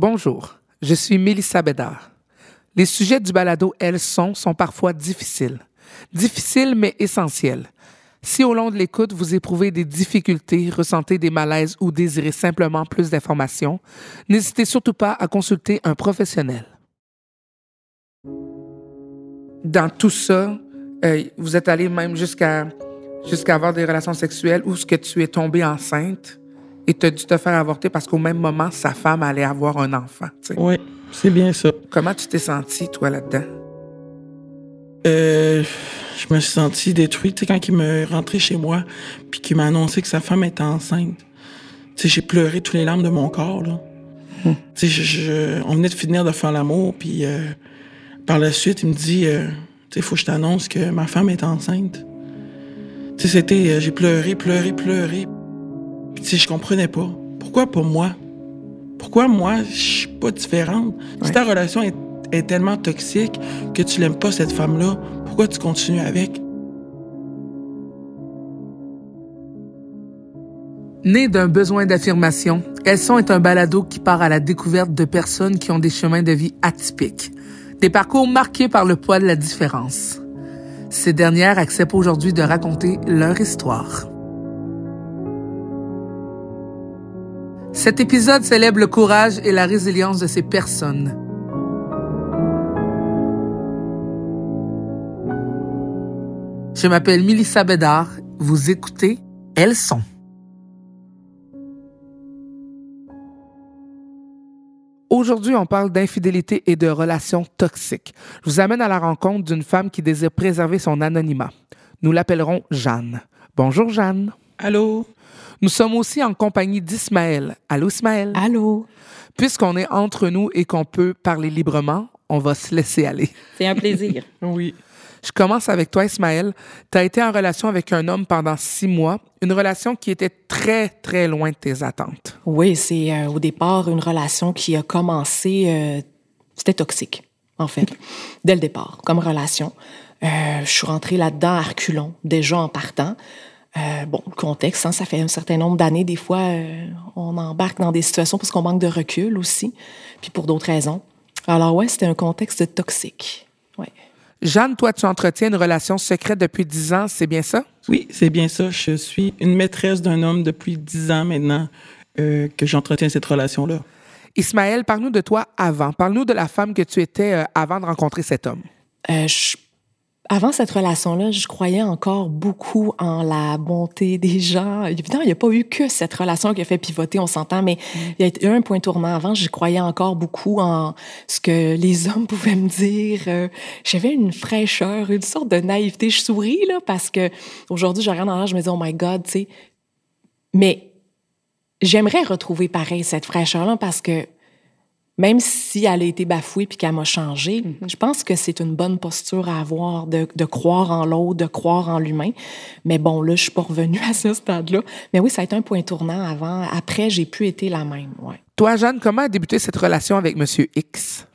Bonjour, je suis Mélissa Bédard. Les sujets du balado Elles sont sont parfois difficiles. Difficiles mais essentiels. Si au long de l'écoute, vous éprouvez des difficultés, ressentez des malaises ou désirez simplement plus d'informations, n'hésitez surtout pas à consulter un professionnel. Dans tout ça, euh, vous êtes allé même jusqu'à avoir des relations sexuelles où ce que tu es tombée enceinte et tu as dû te faire avorter parce qu'au même moment, sa femme allait avoir un enfant. Oui, c'est bien ça. Comment tu t'es senti, toi, là-dedans? Euh, je me suis senti détruite, tu sais, quand il me rentré chez moi, puis qu'il m'a annoncé que sa femme était enceinte. Tu sais, j'ai pleuré tous les larmes de mon corps, là. Tu sais, je- je- on venait de finir de faire l'amour, puis euh, par la suite, il me dit, euh, tu sais, faut que je t'annonce que ma femme est enceinte. Tu sais, c'était, euh, j'ai pleuré, pleuré, pleuré. Tu sais, je comprenais pas. Pourquoi pas moi? Pourquoi moi, je suis pas différente? Si ta relation est, est tellement toxique que tu l'aimes pas, cette femme-là, pourquoi tu continues avec? Né d'un besoin d'affirmation, Elles sont est un balado qui part à la découverte de personnes qui ont des chemins de vie atypiques, des parcours marqués par le poids de la différence. Ces dernières acceptent aujourd'hui de raconter leur histoire. Cet épisode célèbre le courage et la résilience de ces personnes. Je m'appelle Milissa Bédard. Vous écoutez Elles sont. Aujourd'hui, on parle d'infidélité et de relations toxiques. Je vous amène à la rencontre d'une femme qui désire préserver son anonymat. Nous l'appellerons Jeanne. Bonjour Jeanne. Allô? Nous sommes aussi en compagnie d'Ismaël. Allô Ismaël? Allô? Puisqu'on est entre nous et qu'on peut parler librement, on va se laisser aller. C'est un plaisir. Oui. Je commence avec toi, Ismaël. Tu as été en relation avec un homme pendant six mois, une relation qui était très, très loin de tes attentes. oui, c'est euh, au départ une relation qui a commencé. euh, C'était toxique, en fait, dès le départ, comme relation. Euh, je suis rentrée là-dedans à reculons, déjà en partant. Euh, bon, le contexte, hein, ça fait un certain nombre d'années, des fois, euh, on embarque dans des situations parce qu'on manque de recul aussi, puis pour d'autres raisons. Alors ouais, c'était un contexte toxique. Ouais. Jeanne, toi, tu entretiens une relation secrète depuis dix ans, c'est bien ça? Oui, c'est bien ça. Je suis une maîtresse d'un homme depuis dix ans maintenant euh, que j'entretiens cette relation-là. Ismaël, parle-nous de toi avant. Parle-nous de la femme que tu étais euh, avant de rencontrer cet homme. Euh, je- avant cette relation-là, je croyais encore beaucoup en la bonté des gens. Évidemment, il n'y a pas eu que cette relation qui a fait pivoter, on s'entend, mais il y a eu un point tournant avant. Je croyais encore beaucoup en ce que les hommes pouvaient me dire. Euh, J'avais une fraîcheur, une sorte de naïveté. Je souris, là, parce que aujourd'hui, je regarde en arrière, je me dis, oh my God, tu sais. Mais j'aimerais retrouver pareil cette fraîcheur-là parce que même si elle a été bafouée puis qu'elle m'a changé, je pense que c'est une bonne posture à avoir de, de croire en l'autre, de croire en l'humain. Mais bon, là, je suis pas revenue à ce stade-là. Mais oui, ça a été un point tournant avant. Après, j'ai plus été la même, ouais. Toi, Jeanne, comment a débuté cette relation avec Monsieur X?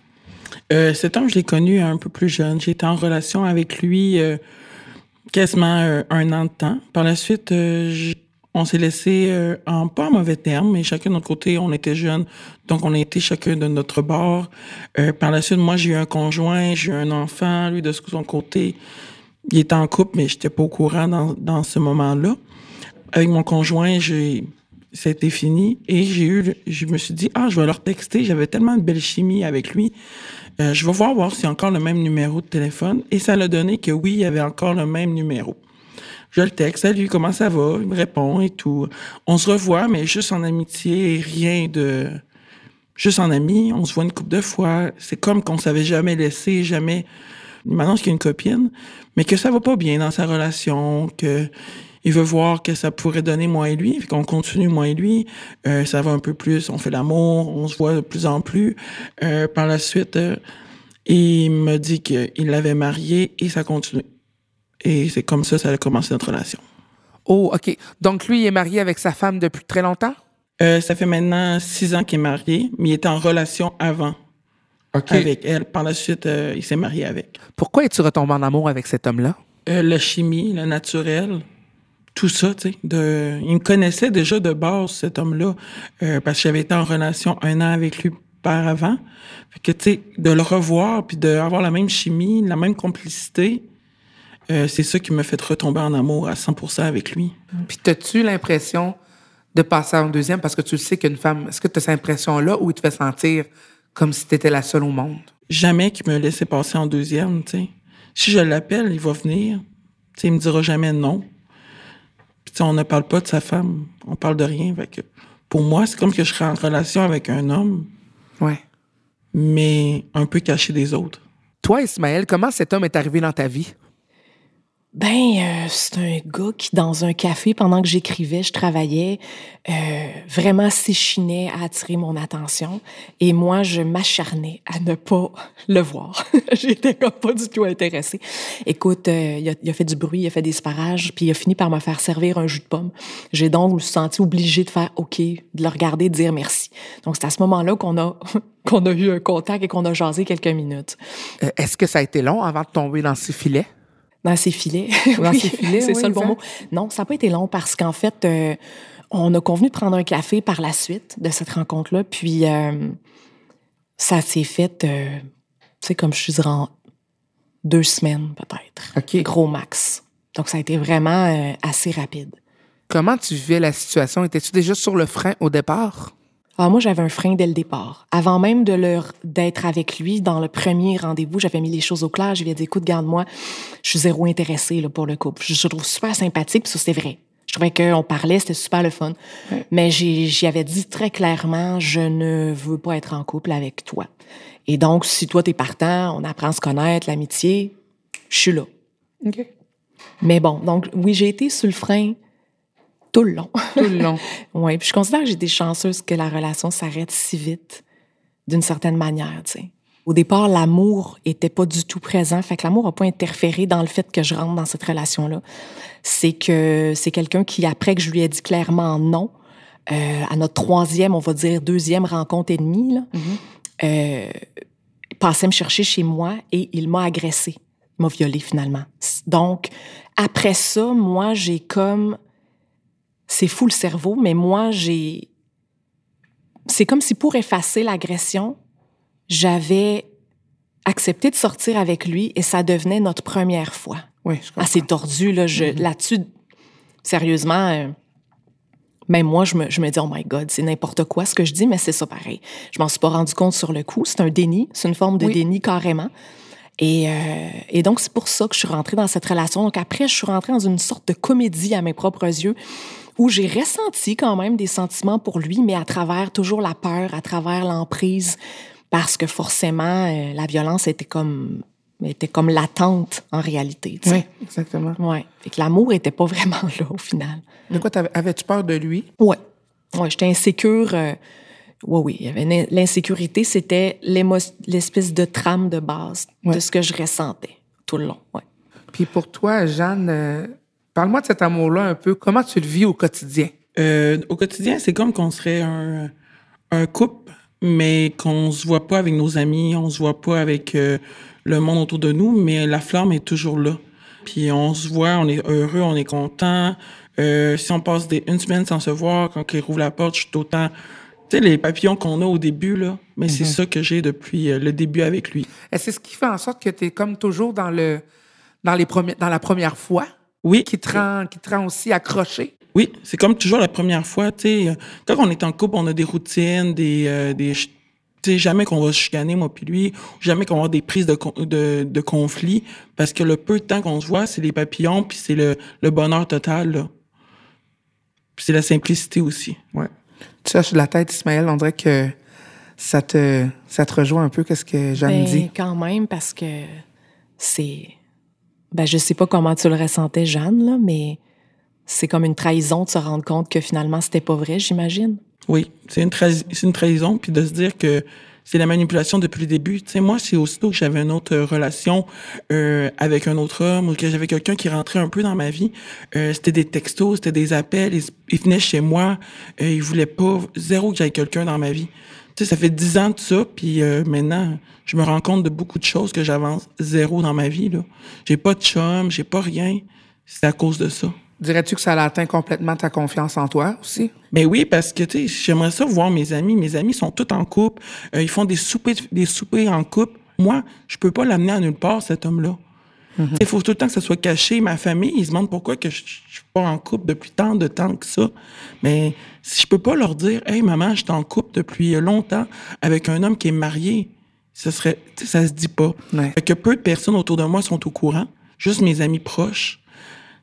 Euh, cet homme, je l'ai connu un peu plus jeune. J'ai été en relation avec lui euh, quasiment euh, un an de temps. Par la suite, euh, on s'est laissé euh, en pas mauvais termes, mais chacun de notre côté, on était jeunes, donc on été chacun de notre bord. Euh, par la suite, moi, j'ai eu un conjoint, j'ai eu un enfant, lui de son côté, il était en couple, mais j'étais pas au courant dans, dans ce moment-là. Avec mon conjoint, j'ai c'était fini et j'ai eu je me suis dit ah je vais leur texter j'avais tellement de belle chimie avec lui Euh, je vais voir voir s'il encore le même numéro de téléphone et ça l'a donné que oui il y avait encore le même numéro je le texte salut comment ça va? Il me répond et tout. On se revoit mais juste en amitié rien de juste en ami on se voit une couple de fois. C'est comme qu'on s'avait jamais laissé jamais. Il m'annonce qu'il y a une copine, mais que ça va pas bien dans sa relation, que il veut voir que ça pourrait donner moi et lui, puis qu'on continue moi et lui, euh, ça va un peu plus, on fait l'amour, on se voit de plus en plus. Euh, par la suite, il me dit qu'il l'avait marié et ça continue. Et c'est comme ça, ça a commencé notre relation. Oh, OK. Donc, lui, il est marié avec sa femme depuis très longtemps? Euh, ça fait maintenant six ans qu'il est marié, mais il était en relation avant avec elle. Par la suite, euh, il s'est marié avec. Pourquoi es-tu retombé en amour avec cet homme-là? Euh, la chimie, le naturel, tout ça, tu sais. De... Il me connaissait déjà de base, cet homme-là, euh, parce que j'avais été en relation un an avec lui père avant. Fait que, tu sais, de le revoir, puis d'avoir la même chimie, la même complicité, euh, c'est ça qui me fait retomber en amour à 100 avec lui. Puis, as-tu l'impression de passer en deuxième? Parce que tu le sais qu'une femme, est-ce que tu as cette impression-là ou il te fait sentir comme si tu étais la seule au monde? Jamais qu'il me laissait passer en deuxième, tu sais. Si je l'appelle, il va venir. Tu sais, il me dira jamais non. Puis, on ne parle pas de sa femme, on parle de rien. Fait que pour moi, c'est comme que je serais en relation avec un homme. Ouais. Mais un peu caché des autres. Toi, Ismaël, comment cet homme est arrivé dans ta vie? Ben, euh, c'est un gars qui, dans un café, pendant que j'écrivais, je travaillais, euh, vraiment s'échinait à attirer mon attention. Et moi, je m'acharnais à ne pas le voir. J'étais comme pas du tout intéressée. Écoute, euh, il, a, fait du bruit, il a fait des sparages, puis il a fini par me faire servir un jus de pomme. J'ai donc me suis sentie obligée de faire OK, de le regarder, de dire merci. Donc, c'est à ce moment-là qu'on a qu'on a eu un contact et qu'on a jasé quelques minutes. Est-ce que ça a été long avant de tomber dans ses filets? Dans ses filets. Dans ses filets, c'est oui, ça le bon mot. Non, ça n'a pas été long parce qu'en fait, euh, on a convenu de prendre un café par la suite de cette rencontre-là. Puis, euh, ça s'est fait, euh, tu sais, comme je dirais, en deux semaines peut-être. OK. Gros max. Donc, ça a été vraiment assez rapide. Comment tu vivais la situation? Étais-tu déjà sur le frein au départ? Alors moi, j'avais un frein dès le départ. Avant même de leur d'être avec lui dans le premier rendez-vous, j'avais mis les choses au clair. Je lui ai dit, écoute, garde-moi, je suis zéro intéressée là, pour le couple. Je, je trouve super sympathique, puis ça, c'est vrai. Je trouvais qu'on parlait, c'était super le fun. Mais j'y avais dit très clairement, je ne veux pas être en couple avec toi. Et donc, si toi, t'es partant, on apprend à se connaître, l'amitié, je suis là. OK. Mais bon, donc oui, j'ai été sur le frein tout le long. Tout le long. Oui, puis je considère que j'ai été chanceuse que la relation s'arrête si vite, d'une certaine manière, tu sais. Au départ, l'amour était pas du tout présent, fait que l'amour a pas interféré dans le fait que je rentre dans cette relation-là. C'est que c'est quelqu'un qui, après que je lui ai dit clairement non, euh, à notre troisième, on va dire deuxième rencontre et demie, là, euh, passait me chercher chez moi et il m'a agressé, il m'a violé finalement. Donc, après ça, moi, j'ai comme c'est fou le cerveau, mais moi, j'ai. C'est comme si pour effacer l'agression, j'avais accepté de sortir avec lui et ça devenait notre première fois. Oui, je comprends. Assez tordu, là. Je, Là-dessus, sérieusement, euh, même moi, je me, je me dis, oh my God, c'est n'importe quoi ce que je dis, mais c'est ça pareil. Je m'en suis pas rendu compte sur le coup. C'est un déni. C'est une forme de Oui. déni carrément. Et, euh, et donc, c'est pour ça que je suis rentrée dans cette relation. Donc, après, je suis rentrée dans une sorte de comédie à mes propres yeux où j'ai ressenti quand même des sentiments pour lui, mais à travers toujours la peur, à travers l'emprise, parce que forcément, euh, la violence était comme, était comme latente en réalité. tu sais. Oui, exactement. Ouais. Fait que l'amour était pas vraiment là au final. De quoi avais-tu peur de lui? Ouais. Ouais, j'étais insécure. euh, oui, il y avait une- l'insécurité, c'était l'espèce de trame de base Ouais. de ce que je ressentais tout le long. Ouais. Puis pour toi, Jeanne, euh, parle-moi de cet amour-là un peu. Comment tu le vis au quotidien? Euh, au quotidien, c'est comme qu'on serait un, un couple, mais qu'on se voit pas avec nos amis, on se voit pas avec euh, le monde autour de nous, mais la flamme est toujours là. Puis on se voit, on est heureux, on est content. Euh, si on passe des, une semaine sans se voir, quand il rouvre la porte, je suis autant... Tu sais, les papillons qu'on a au début, là, mais c'est ça que j'ai depuis le début avec lui. Et c'est ce qui fait en sorte que tu es comme toujours dans le dans les dans la première fois? Oui. qui te rend qui te rend aussi accroché. Oui, c'est comme toujours la première fois, tu sais. euh, Quand on est en couple, on a des routines, des, euh, des sais, jamais qu'on va se chicaner, moi puis lui, jamais qu'on va avoir des prises de, con- de, de conflit, parce que le peu de temps qu'on se voit, c'est les papillons, puis c'est le, le bonheur total, là. Puis c'est la simplicité aussi. Ouais. Tu cherches de la tête, Ismaël, on dirait que ça te ça te rejoint un peu qu'est-ce que Jeanne Ben, dit? quand même, parce que c'est. Ben, je sais pas comment tu le ressentais, Jeanne, là, mais c'est comme une trahison de se rendre compte que finalement, c'était pas vrai, j'imagine. Oui, c'est une, trahi- une trahison, puis de se dire que c'est la manipulation depuis le début. Tu sais, moi, c'est aussitôt que j'avais une autre relation euh, avec un autre homme ou que j'avais quelqu'un qui rentrait un peu dans ma vie, euh, c'était des textos, c'était des appels, ils, ils venaient chez moi, euh, ils voulaient pas, zéro que j'aille quelqu'un dans ma vie. Tu sais, ça fait dix ans de ça, puis euh, maintenant, je me rends compte de beaucoup de choses que j'avance zéro dans ma vie. là. J'ai pas de chum, j'ai pas rien. C'est à cause de ça. Dirais-tu que ça a atteint complètement ta confiance en toi aussi? Ben oui, parce que tu sais, j'aimerais ça voir mes amis. Mes amis sont tous en couple. Euh, ils font des soupers, des soupers en couple. Moi, je peux pas l'amener à nulle part, cet homme-là. Il faut tout le temps que ça soit caché. Ma famille, ils se demandent pourquoi que je, je suis pas en couple depuis tant de temps que ça. Mais si je peux pas leur dire, hey maman, je suis en couple depuis longtemps avec un homme qui est marié, ça serait, ça se dit pas. Ouais. Fait que peu de personnes autour de moi sont au courant. Juste mes amis proches.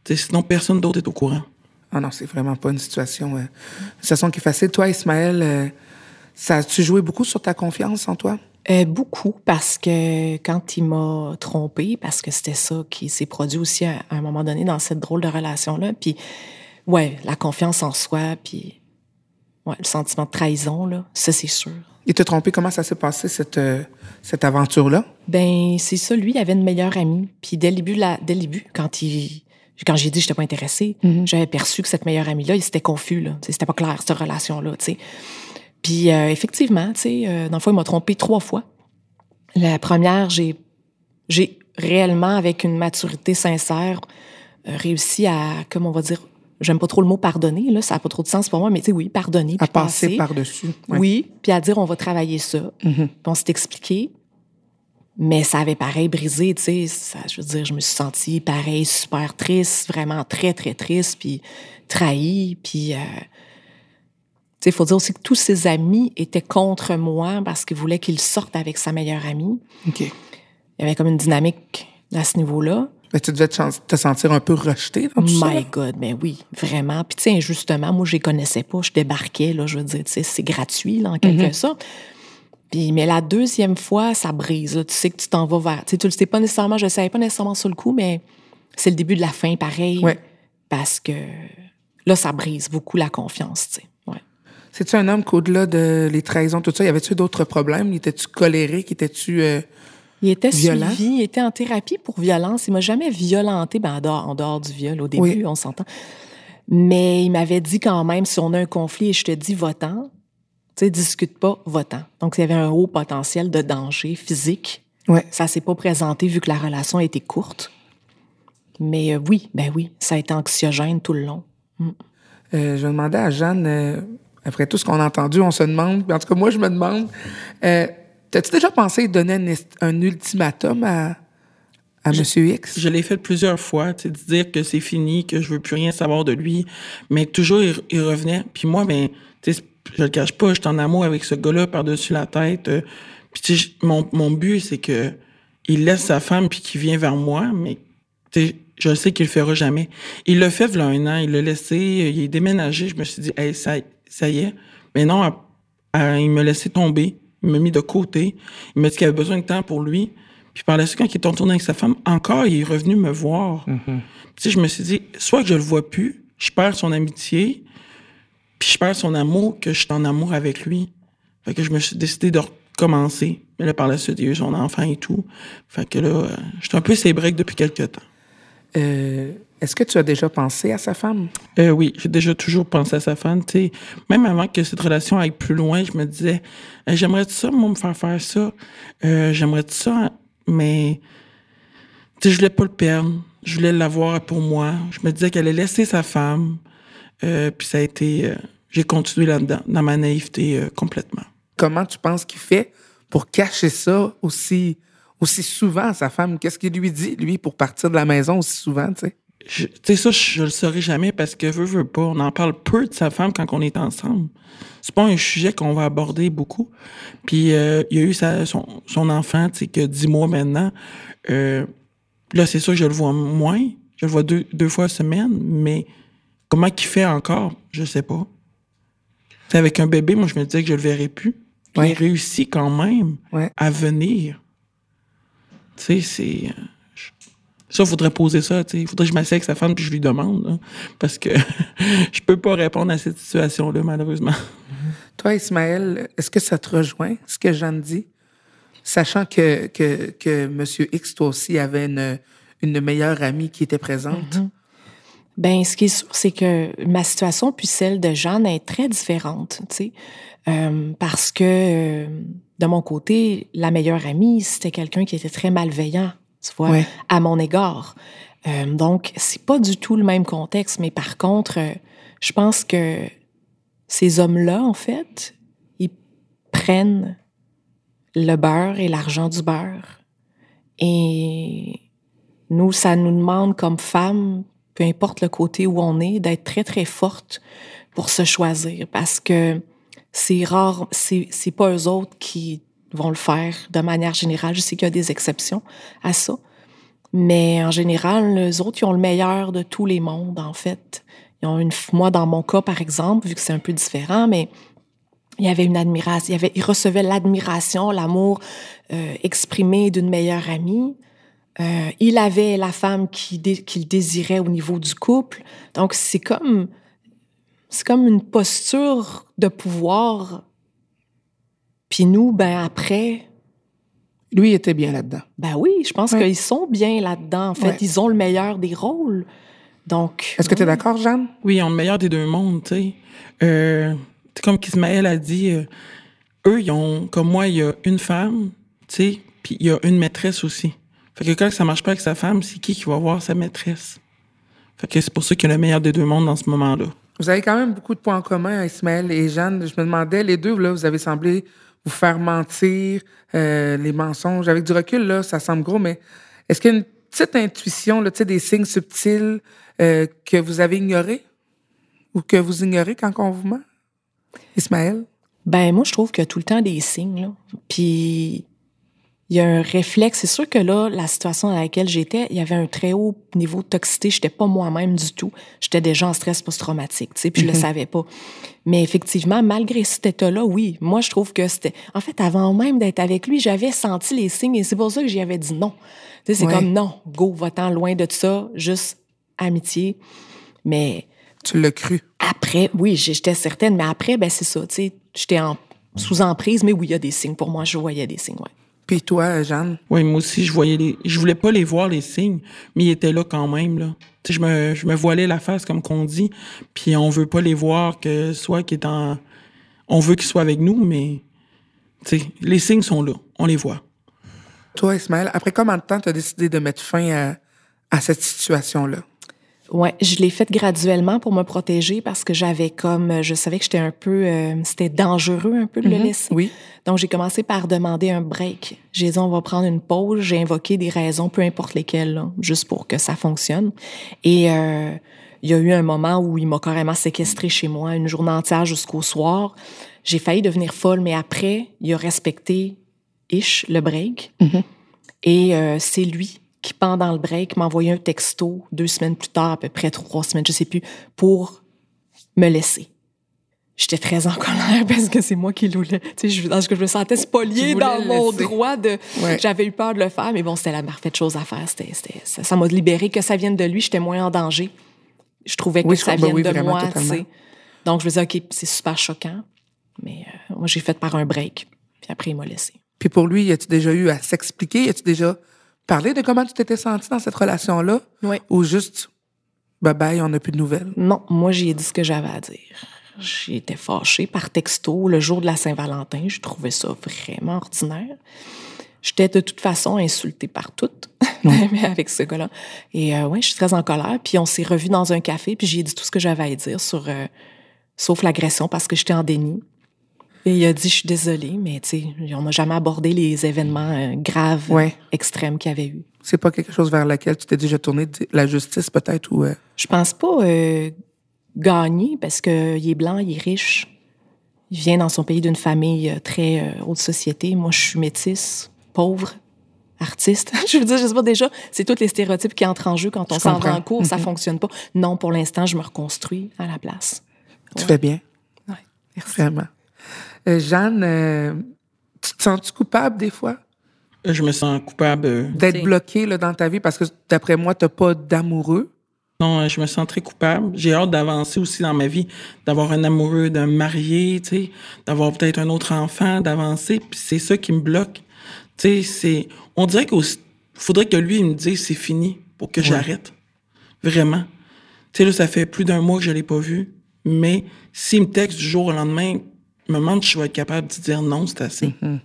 Sinon, personne d'autre est au courant. Ah non, c'est vraiment pas une situation, euh, une situation qui est facile. Toi, Ismaël, euh, ça a-tu joué beaucoup sur ta confiance en toi? Euh, beaucoup, parce que quand il m'a trompé, parce que c'était ça qui s'est produit aussi à, à un moment donné dans cette drôle de relation-là, puis ouais, la confiance en soi, puis ouais, le sentiment de trahison, là, ça c'est sûr. Il t'a trompé, comment ça s'est passé, cette, euh, cette aventure-là? Ben, c'est ça, lui, il avait une meilleure amie, puis dès le début, la, dès le début quand il... Quand j'ai dit que j'étais pas intéressée, j'avais perçu que cette meilleure amie-là, il s'était confus, C'était pas clair, cette relation-là, tu sais. Puis euh, effectivement, tu sais, euh, dans le fond, il m'a trompé trois fois. La première, j'ai, j'ai réellement, avec une maturité sincère, euh, réussi à, comme on va dire, j'aime pas trop le mot pardonner, là, ça a pas trop de sens pour moi, mais tu sais, oui, pardonner. À passer passer. par-dessus. Ouais. Oui, puis à dire on va travailler ça. Mhm. Puis on s'est expliqué. Mais ça avait pareil brisé, tu sais. Je veux dire, je me suis sentie pareil, super triste, vraiment très, très triste, puis trahie. Puis, euh, il faut dire aussi que tous ses amis étaient contre moi parce qu'ils voulaient qu'il sorte avec sa meilleure amie. OK. Il y avait comme une dynamique à ce niveau-là. Mais tu devais te, sentir un peu rejeté dans tout ça. My God, mais oui, vraiment. Puis tu sais, injustement, moi, je les connaissais pas. Je débarquais, là, je veux dire, tu sais, c'est gratuit, là, en quelque sorte. Puis, mais la deuxième fois, ça brise. là. Tu sais que tu t'en vas vers... Tu sais, tu le sais pas nécessairement, je le savais pas nécessairement sur le coup, mais c'est le début de la fin, pareil. Ouais. Parce que là, ça brise beaucoup la confiance, tu sais. C'est-tu un homme qu'au-delà de les trahisons, tout ça, y avait-tu d'autres problèmes? Étais-tu colérique? Étais-tu... euh, Il était Violent? suivi, il était en thérapie pour violence. Il m'a jamais violenté, ben en dehors, en dehors du viol au début, Oui. on s'entend. Mais il m'avait dit quand même, si on a un conflit et je te dis votant, tu sais, discute pas, votant. Donc, il y avait un haut potentiel de danger physique. Ouais. Ça s'est pas présenté vu que la relation été courte. Mais euh, oui, ben oui, ça a été anxiogène tout le long. Euh, je demandais à Jeanne, euh, après tout ce qu'on a entendu, on se demande, en tout cas moi je me demande, euh, t'as-tu déjà pensé donner un, ultimatum à, à Monsieur X? Je l'ai fait plusieurs fois, tu dire que c'est fini, que je veux plus rien savoir de lui, mais toujours il, il revenait. Puis moi, ben, tu sais, je le cache pas, j'étais en amour avec ce gars-là par-dessus la tête. euh, puis tu sais, je- mon, mon but, c'est que il laisse sa femme puis qu'il vient vers moi, mais tu sais, je sais qu'il le fera jamais. Il l'a fait il un an, il l'a laissé, il est déménagé. Je me suis dit, hey, ça, ça y est. Mais non, à- à- il m'a laissé tomber, il m'a mis de côté. Il m'a dit qu'il avait besoin de temps pour lui. Puis par la suite, quand il est retourné avec sa femme, encore, il est revenu me voir. Tu sais, je me suis dit, soit que je le vois plus, je perds son amitié, puis je perds son amour, que je suis en amour avec lui. Fait que je me suis décidé de recommencer. Mais là, par la suite, il y a eu son enfant et tout. Fait que là, euh, j'étais un peu ses breaks depuis quelques temps. Euh, Est-ce que tu as déjà pensé à sa femme? Euh, oui, j'ai déjà toujours pensé à sa femme. Même avant que cette relation aille plus loin, je me disais, euh, j'aimerais ça, moi, me faire faire ça. Euh, j'aimerais ça, mais je voulais pas le perdre. Je voulais l'avoir pour moi. Je me disais qu'elle allait laisser sa femme. Euh, puis ça a été, j'ai continué là-dedans, dans ma naïveté complètement. Comment tu penses qu'il fait pour cacher ça aussi, aussi souvent à sa femme? Qu'est-ce qu'il lui dit, lui, pour partir de la maison aussi souvent, tu sais? Tu sais, ça, je, le saurais jamais parce que veut, veut pas. On en parle peu de sa femme quand on est ensemble. C'est pas un sujet qu'on va aborder beaucoup. Puis, euh, il y a eu sa- son, son enfant, tu sais, que 10 mois maintenant. Euh, là, c'est sûr je le vois moins. Je le vois deux, deux fois semaine, mais comment qu'il fait encore, je sais pas. C'est avec un bébé, moi, je me disais que je le verrais plus. Ouais. il réussit quand même Ouais. à venir. Tu sais, c'est... je- Ça, faudrait poser ça, tu sais. Faudrait que je m'assieds avec sa femme puis je lui demande, là, parce que je peux pas répondre à cette situation-là, malheureusement. Toi, Ismaël, est-ce que ça te rejoint, ce que Jeanne dit? Sachant que, que, que Monsieur X, toi aussi, avait une, une meilleure amie qui était présente. Ben, ce qui est sûr, c'est que ma situation puis celle de Jeanne est très différente, tu sais, Euh, parce que euh, de mon côté, la meilleure amie, c'était quelqu'un qui était très malveillant, tu vois, Ouais. à mon égard. Euh, donc, c'est pas du tout le même contexte, mais par contre, euh, je pense que ces hommes-là, en fait, ils prennent le beurre et l'argent du beurre. Et nous, ça nous demande comme femmes, peu importe le côté où on est, d'être très, très forte pour se choisir parce que c'est rare, c'est pas eux autres qui vont le faire de manière générale. Je sais qu'il y a des exceptions à ça. Mais en général, les autres, ils ont le meilleur de tous les mondes, en fait. Ils ont une, moi, dans mon cas, par exemple, vu que c'est un peu différent, mais il y avait une admiration, il, avait, recevait l'admiration, l'amour euh, exprimé d'une meilleure amie. Euh, il avait la femme qu'il qui désirait au niveau du couple. Donc, c'est comme, c'est comme une posture de pouvoir. Puis nous, ben après, lui il était bien là-dedans. Ben oui, je pense qu'ils sont bien là-dedans. En fait, ils ont le meilleur des rôles. Donc. Est-ce que tu es d'accord, Jeanne? Oui, ils ont le meilleur des deux mondes, tu sais. Euh, comme Kismaël a dit, euh, eux, ils ont, comme moi, il y a une femme, tu sais, puis il y a une maîtresse aussi. Fait que quand ça marche pas avec sa femme, c'est qui qui va voir sa maîtresse? Fait que c'est pour ça qu'il y a le meilleur des deux mondes dans ce moment-là. Vous avez quand même beaucoup de points en commun, Ismaël et Jeanne. Je me demandais, les deux, là, vous avez semblé vous faire mentir, euh, les mensonges. Avec du recul, là, ça semble gros, mais est-ce qu'il y a une petite intuition, là, des signes subtils euh, que vous avez ignorés ou que vous ignorez quand on vous ment? Ismaël? Ben moi, je trouve qu'il y a tout le temps des signes. Là. Puis il y a un réflexe. C'est sûr que là, la situation dans laquelle j'étais, il y avait un très haut niveau de toxicité. J'étais pas moi-même du tout. J'étais déjà en stress post-traumatique, tu sais, puis je le mhm. savais pas. Mais effectivement, malgré cet état-là, oui, moi, je trouve que c'était... En fait, avant même d'être avec lui, j'avais senti les signes et c'est pour ça que j'y avais dit non. Tu sais, c'est comme non, go, va-t'en loin de ça, juste amitié. Mais... Tu l'as cru? Après, oui, j'étais certaine, mais après, ben c'est ça, tu sais, j'étais en, sous emprise, mais oui, il y a des signes. Pour moi, je voyais des signes, ouais. Puis toi, Jeanne? Oui, moi aussi, je voyais les. Je voulais pas les voir, les signes, mais ils étaient là quand même, là. Je me, je me voilais la face, comme qu'on dit, puis on veut pas les voir que soit qui est en. On veut qu'ils soient avec nous, mais. Tu sais, les signes sont là. On les voit. Toi, Ismaël, après combien de temps tu as décidé de mettre fin à, à cette situation-là? Ouais, je l'ai fait graduellement pour me protéger parce que j'avais comme, je savais que j'étais un peu, euh, c'était dangereux un peu de le mm-hmm. laisser. Oui. Donc j'ai commencé par demander un break. J'ai dit on va prendre une pause. J'ai invoqué des raisons, peu importe lesquelles, là, juste pour que ça fonctionne. Et euh, il y a eu un moment où il m'a carrément séquestré chez moi une journée entière jusqu'au soir. J'ai failli devenir folle, mais après il a respecté ish le break. Mm-hmm. Et euh, c'est lui qui, pendant le break, m'a envoyé un texto deux semaines plus tard, à peu près trois semaines, je sais plus, pour me laisser. J'étais très en colère parce que c'est moi qui voulais. Tu sais, je, je me sentais spoliée dans mon droit de. J'avais eu peur de le faire, mais bon, c'était la parfaite chose à faire. C'était, ça m'a libéré. Que ça vienne de lui, j'étais moins en danger. Je trouvais que ça vienne de moi. Donc, je me disais, OK, c'est super choquant, mais euh, moi, j'ai fait par un break. Puis après, il m'a laissé. Puis pour lui, as-tu déjà eu à s'expliquer? As-tu déjà parler de comment tu t'étais sentie dans cette relation-là? Oui. Ou juste, bye bye, on n'a plus de nouvelles? Non, moi, j'ai dit ce que j'avais à dire. J'étais fâchée par texto le jour de la Saint-Valentin. Je trouvais ça vraiment ordinaire. J'étais de toute façon insultée par toutes, avec ce gars-là. Et euh, ouais, je suis très en colère. Puis on s'est revus dans un café, puis j'ai dit tout ce que j'avais à dire sur, euh, sauf l'agression, parce que j'étais en déni. Et il a dit, je suis désolée, mais tu sais, on n'a jamais abordé les événements euh, graves, extrêmes qu'il y avait eu. C'est pas quelque chose vers lequel tu t'es déjà tourné, la justice peut-être ou. Euh? Je pense pas euh, gagner parce que il est blanc, il est riche, il vient dans son pays d'une famille très haute société. Moi, je suis métisse, pauvre, artiste. je veux dire, je sais pas déjà, c'est tous les stéréotypes qui entrent en jeu quand on s'en va en cours, ça mm-hmm. fonctionne pas. Non, pour l'instant, je me reconstruis à la place. Tu fais bien. Oui, merci. Vraiment. Euh, Jeanne, euh, tu te sens-tu coupable des fois? Euh, je me sens coupable. D'être bloqué là, dans ta vie parce que, d'après moi, tu n'as pas d'amoureux? Non, je me sens très coupable. J'ai hâte d'avancer aussi dans ma vie, d'avoir un amoureux, d'un marié, tu sais, d'avoir peut-être un autre enfant, d'avancer. Puis c'est ça qui me bloque. Tu sais, c'est... On dirait qu'il faudrait que lui, il me dise c'est fini pour que j'arrête. Vraiment. Tu sais, là, ça fait plus d'un mois que je l'ai pas vu. Mais s'il me texte du jour au lendemain, si je vais être capable de dire non, c'est assez. Mm-hmm.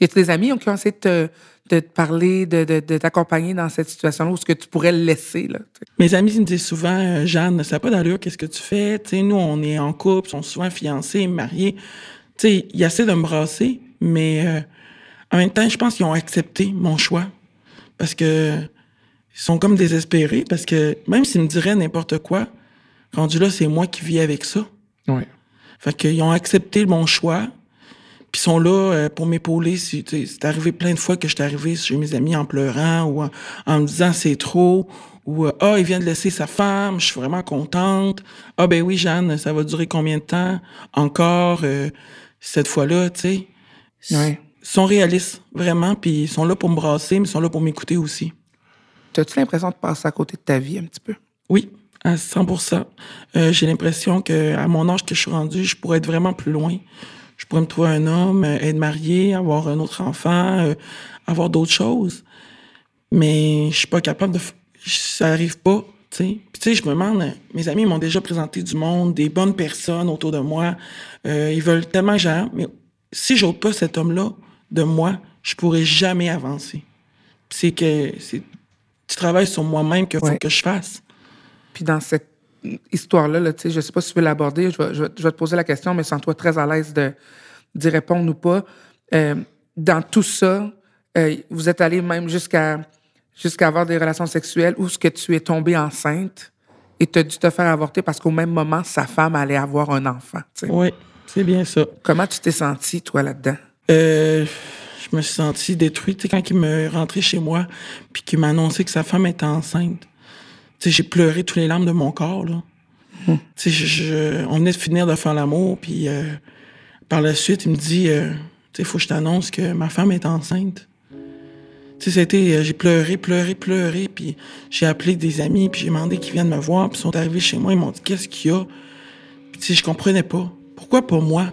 Y a-t-il des amis qui ont essayé de te, de te parler, de, de, de t'accompagner dans cette situation-là où est-ce que tu pourrais le laisser, là? Mes amis ils me disent souvent, euh, Jeanne, ça n'a pas d'allure, qu'est-ce que tu fais? Tu sais, nous, on est en couple, on sont souvent fiancés, mariés. Tu sais, ils essaient de me brasser, mais euh, en même temps, je pense qu'ils ont accepté mon choix. Parce que ils sont comme désespérés, parce que même s'ils me diraient n'importe quoi, rendu là, c'est moi qui vis avec ça. Oui. Fait qu'ils ont accepté mon choix, puis ils sont là euh, pour m'épauler. C'est arrivé plein de fois que je suis arrivé chez mes amis en pleurant ou en, en me disant c'est trop, ou euh, ah il vient de laisser sa femme, je suis vraiment contente. Ah ben oui Jeanne, ça va durer combien de temps? Encore euh, cette fois-là, tu sais. Ils sont réalistes vraiment, puis ils sont là pour me brasser, mais ils sont là pour m'écouter aussi. As-tu l'impression de passer à côté de ta vie un petit peu? Oui, à 100 euh, J'ai l'impression que à mon âge que je suis rendu, je pourrais être vraiment plus loin. Je pourrais me trouver un homme, euh, être marié, avoir un autre enfant, euh, avoir d'autres choses. Mais je suis pas capable de... Ça arrive pas, tu sais. Puis tu sais, je me demande, mes amis m'ont déjà présenté du monde, des bonnes personnes autour de moi. Euh, ils veulent tellement que mais si j'ôte pas cet homme-là de moi, je pourrais jamais avancer. C'est que c'est du travail sur moi-même faut Ouais. que je fasse. Puis dans cette histoire-là, là, tu sais, je sais pas si tu veux l'aborder, je vais, je, vais, je vais te poser la question, mais sens-toi très à l'aise de d'y répondre ou pas. Euh, dans tout ça, euh, vous êtes allé même jusqu'à jusqu'à avoir des relations sexuelles où ce que tu es tombée enceinte et tu as dû te faire avorter parce qu'au même moment, sa femme allait avoir un enfant. Oui, c'est bien ça. Comment tu t'es senti, toi, là-dedans? Euh, je me suis senti détruite. Quand il me rentré chez moi, puis qu'il m'a annoncé que sa femme était enceinte. Sais, j'ai pleuré tous les larmes de mon corps, là. Je, je- on venait de finir de faire l'amour, puis euh, par la suite, il me dit, euh, il faut que je t'annonce que ma femme est enceinte. C'était, euh, j'ai pleuré, pleuré, pleuré, puis j'ai appelé des amis, puis j'ai demandé qu'ils viennent me voir, puis ils sont arrivés chez moi, ils m'ont dit, qu'est-ce qu'il y a? Puis je comprenais pas. Pourquoi pas moi?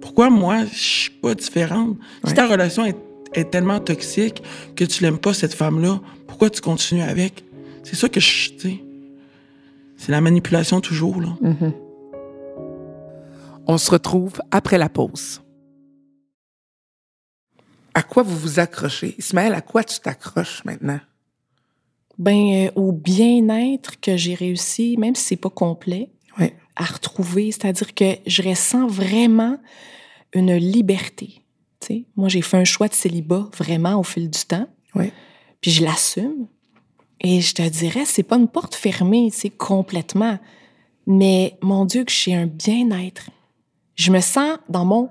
Pourquoi moi, je suis pas différente? Si ta relation est, est tellement toxique que tu l'aimes pas, cette femme-là, pourquoi tu continues avec? C'est ça que je, tu sais. C'est la manipulation toujours, là. On se retrouve après la pause. À quoi vous vous accrochez? Ismaël, à quoi tu t'accroches maintenant? Ben, euh, au bien-être que j'ai réussi, même si c'est pas complet, Oui. à retrouver. C'est-à-dire que je ressens vraiment une liberté. tu sais. Moi, j'ai fait un choix de célibat vraiment au fil du temps. Oui. Puis je l'assume. Et je te dirais, c'est pas une porte fermée, c'est complètement. Mais mon Dieu, que j'ai un bien-être. Je me sens dans mon,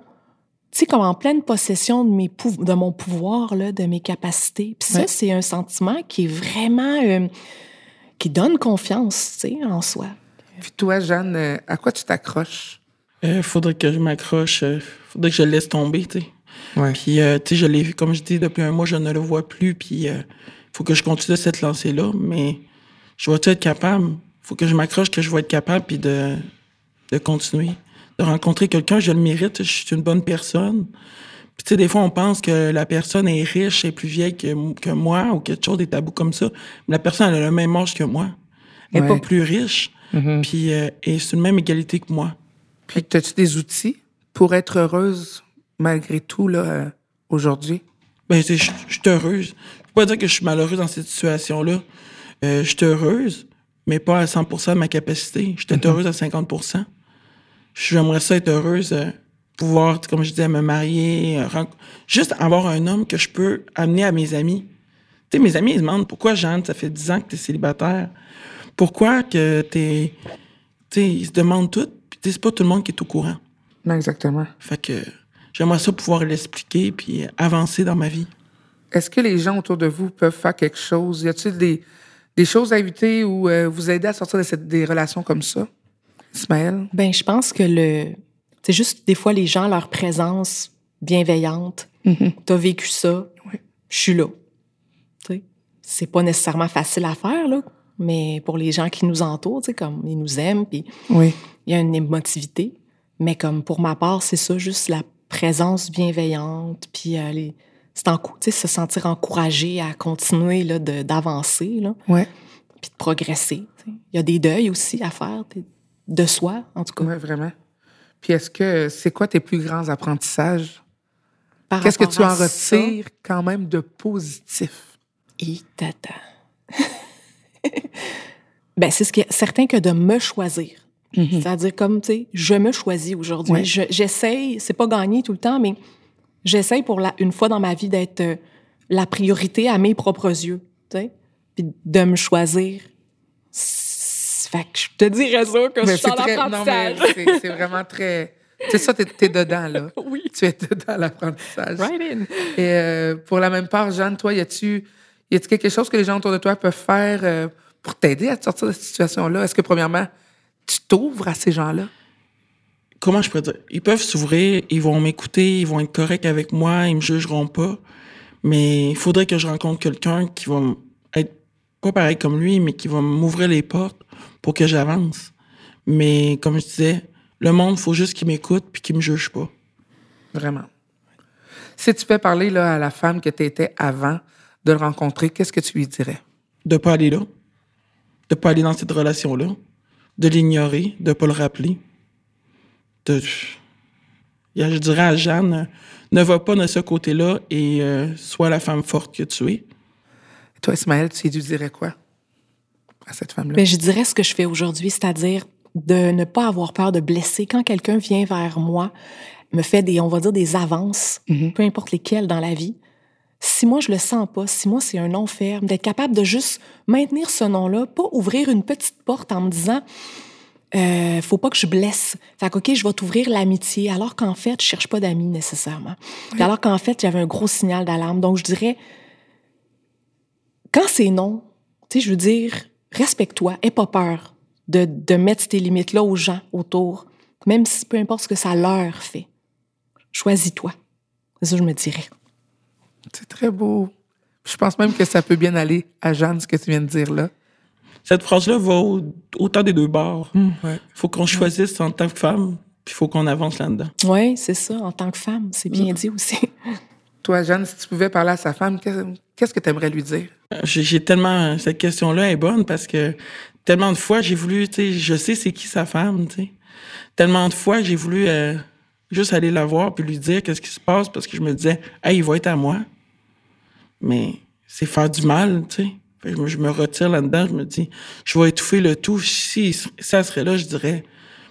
tu sais, comme en pleine possession de, mes pou- de mon pouvoir, là, de mes capacités. Puis ça, Ouais. c'est un sentiment qui est vraiment, euh, qui donne confiance, tu sais, en soi. Puis toi, Jeanne, euh, à quoi tu t'accroches? Euh, faudrait que je m'accroche, euh, faudrait que je le laisse tomber, tu sais. Oui. Puis, euh, tu sais, je l'ai vu, comme je dis, depuis un mois, je ne le vois plus. Puis, faut que je continue cette lancée-là. Mais je vais être capable? faut que je m'accroche, que je vais être capable, puis de, de continuer. De rencontrer quelqu'un, je le mérite, je suis une bonne personne. Puis, tu sais, des fois, on pense que la personne est riche, est plus vieille que, que moi, ou quelque chose, des tabous comme ça. Mais la personne, elle a le même âge que moi. Elle n'est Ouais. pas plus riche. Puis, euh, et c'est une même égalité que moi. Puis as-tu des outils pour être heureuse malgré tout, là, euh, aujourd'hui? Ben, je suis heureuse. Pas dire que je suis malheureuse dans cette situation-là. Euh, je suis heureuse, mais pas à 100% de ma capacité. Je suis heureuse à 50% J'aimerais ça être heureuse, euh, pouvoir, comme je disais, me marier, euh, juste avoir un homme que je peux amener à mes amis. Tu sais, mes amis, ils demandent pourquoi, Jeanne, ça fait 10 ans que tu es célibataire? Pourquoi que t'es. Tu sais, ils se demandent tout, puis c'est pas tout le monde qui est au courant. Non, exactement. Fait que j'aimerais ça pouvoir l'expliquer puis avancer dans ma vie. Est-ce que les gens autour de vous peuvent faire quelque chose? Y a-t-il des, des choses à éviter ou euh, vous aider à sortir de cette, des relations comme ça? Ismaël? Ben, je pense que le. C'est juste des fois les gens, leur présence bienveillante. T'as vécu ça. Oui. Je suis là. Tu sais, c'est pas nécessairement facile à faire, là. Mais pour les gens qui nous entourent, tu sais, comme ils nous aiment, puis Oui. il y a une émotivité. Mais comme pour ma part, c'est ça, juste la présence bienveillante, puis euh, les- c'est en, se sentir encouragé à continuer là, de- d'avancer, là, Ouais. puis de progresser. Il y a des deuils aussi à faire, de soi, en tout cas. Oui, vraiment. Puis est-ce que c'est quoi tes plus grands apprentissages? Par Qu'est-ce que tu en ça? retires quand même de positif? Et tata. ben, c'est ce qui est certain que de me choisir. C'est-à-dire comme, tu sais, je me choisis aujourd'hui. Ouais. Je- J'essaye, c'est pas gagné tout le temps, mais j'essaye pour la, une fois dans ma vie d'être euh, la priorité à mes propres yeux, tu sais, puis de me choisir. Fait que je te dirais ça que je suis mais l'apprentissage. c'est vraiment très. C'est ça, t'es es dedans, là. Oui. Tu es dedans l'apprentissage. Right in. Et euh, pour la même part, Jeanne, toi, y a-tu y a-tu quelque chose que les gens autour de toi peuvent faire euh, pour t'aider à te sortir de cette situation-là? Est-ce que, premièrement, tu t'ouvres à ces gens-là? Comment je pourrais dire? Ils peuvent s'ouvrir, ils vont m'écouter, ils vont être corrects avec moi, ils me jugeront pas. Mais il faudrait que je rencontre quelqu'un qui va être pas pareil comme lui, mais qui va m'ouvrir les portes pour que j'avance. Mais comme je disais, le monde, faut juste qu'il m'écoute puis qu'il me juge pas. Vraiment. Si tu peux parler là, à la femme que tu étais avant de le rencontrer, qu'est-ce que tu lui dirais? De pas aller là, de pas aller dans cette relation-là, de l'ignorer, de pas le rappeler. De... Je dirais à Jeanne, ne va pas de ce côté-là et euh, sois la femme forte que tu es. Et toi, Ismaël, tu lui dirais quoi à cette femme-là? Mais je dirais ce que je fais aujourd'hui, c'est-à-dire de ne pas avoir peur de blesser. Quand quelqu'un vient vers moi, me fait des, on va dire, des avances, peu importe lesquelles dans la vie, si moi je le sens pas, si moi c'est un non ferme, d'être capable de juste maintenir ce nom-là, pas ouvrir une petite porte en me disant, euh, faut pas que je blesse. Fait que, OK, je vais t'ouvrir l'amitié, alors qu'en fait, je cherche pas d'amis nécessairement. Alors qu'en fait, j'avais un gros signal d'alarme. Donc, je dirais, quand c'est non, tu sais, je veux dire, respecte-toi, aie pas peur de, de mettre tes limites-là aux gens autour, même si peu importe ce que ça leur fait. Choisis-toi. C'est ça que je me dirais. C'est très beau. Je pense même que ça peut bien aller à Jeanne, ce que tu viens de dire là. Cette phrase-là va au- autant des deux bords. Ouais. faut qu'on choisisse en tant que femme, puis il faut qu'on avance là-dedans. Oui, c'est ça, en tant que femme, c'est bien dit aussi. Toi, Jeanne, si tu pouvais parler à sa femme, qu'est- qu'est-ce que tu aimerais lui dire? Euh, J'ai tellement... Cette question-là est bonne parce que tellement de fois, j'ai voulu... Tu sais, je sais c'est qui sa femme, tu sais. Tellement de fois, j'ai voulu euh, juste aller la voir puis lui dire qu'est-ce qui se passe parce que je me disais, hey, il va être à moi. Mais c'est faire du mal, tu sais. Je me- retire là-dedans, je me dis, je vais étouffer le tout. Si ça serait là, je dirais,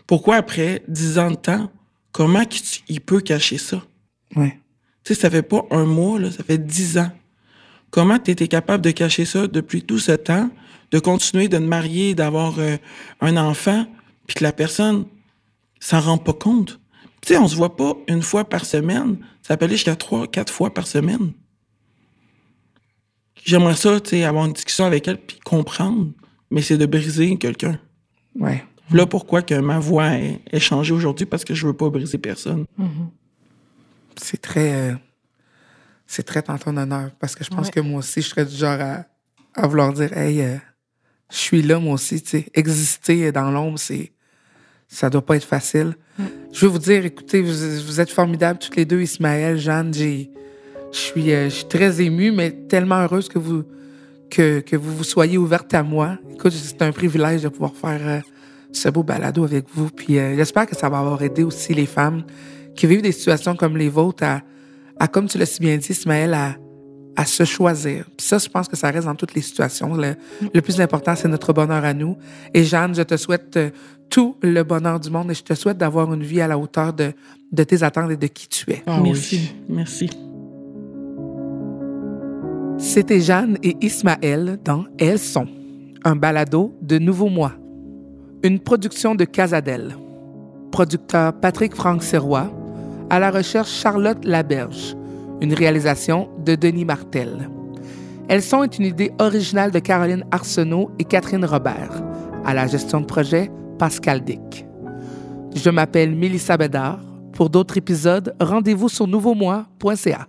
pourquoi après dix ans de temps, comment il peut cacher ça? Oui. Tu sais, ça fait pas un mois, là, ça fait dix ans. Comment tu étais capable de cacher ça depuis tout ce temps, de continuer de te marier, d'avoir euh, un enfant, puis que la personne s'en rend pas compte? Tu sais, on se voit pas une fois par semaine. Ça peut aller jusqu'à trois, quatre fois par semaine. J'aimerais ça, tu sais, avoir une discussion avec elle puis comprendre, mais c'est de briser quelqu'un. Oui. Là, pourquoi que ma voix est, est changée aujourd'hui? Parce que je veux pas briser personne. C'est très. euh, c'est très en ton honneur. Parce que je pense Ouais. que moi aussi, je serais du genre à, à vouloir dire Hey, euh, je suis là, moi aussi. Tu sais, exister dans l'ombre, c'est. Ça doit pas être facile. Je veux vous dire, écoutez, vous, vous êtes formidables toutes les deux, Ismaël, Jeanne. J'ai, je suis, euh, je suis très émue, mais tellement heureuse que vous, que, que vous vous soyez ouverte à moi. Écoute, c'est un privilège de pouvoir faire euh, ce beau balado avec vous. Puis euh, j'espère que ça va avoir aidé aussi les femmes qui vivent des situations comme les vôtres à, à comme tu l'as si bien dit, Ismaël, à, à se choisir. Puis ça, je pense que ça reste dans toutes les situations. Le, le plus important, c'est notre bonheur à nous. Et Jeanne, je te souhaite tout le bonheur du monde et je te souhaite d'avoir une vie à la hauteur de, de tes attentes et de qui tu es. Ah merci, merci. C'était Jeanne et Ismaël dans Elles sont, un balado de Nouveau Mois. Une production de Casadel. Producteur Patrick Franck Serrois. À la recherche Charlotte Laberge. Une réalisation de Denis Martel. Elles sont est une idée originale de Caroline Arsenault et Catherine Robert. À la gestion de projet, Pascal Dick. Je m'appelle Mélissa Bédard. Pour d'autres épisodes, rendez-vous sur nouveaumois.ca.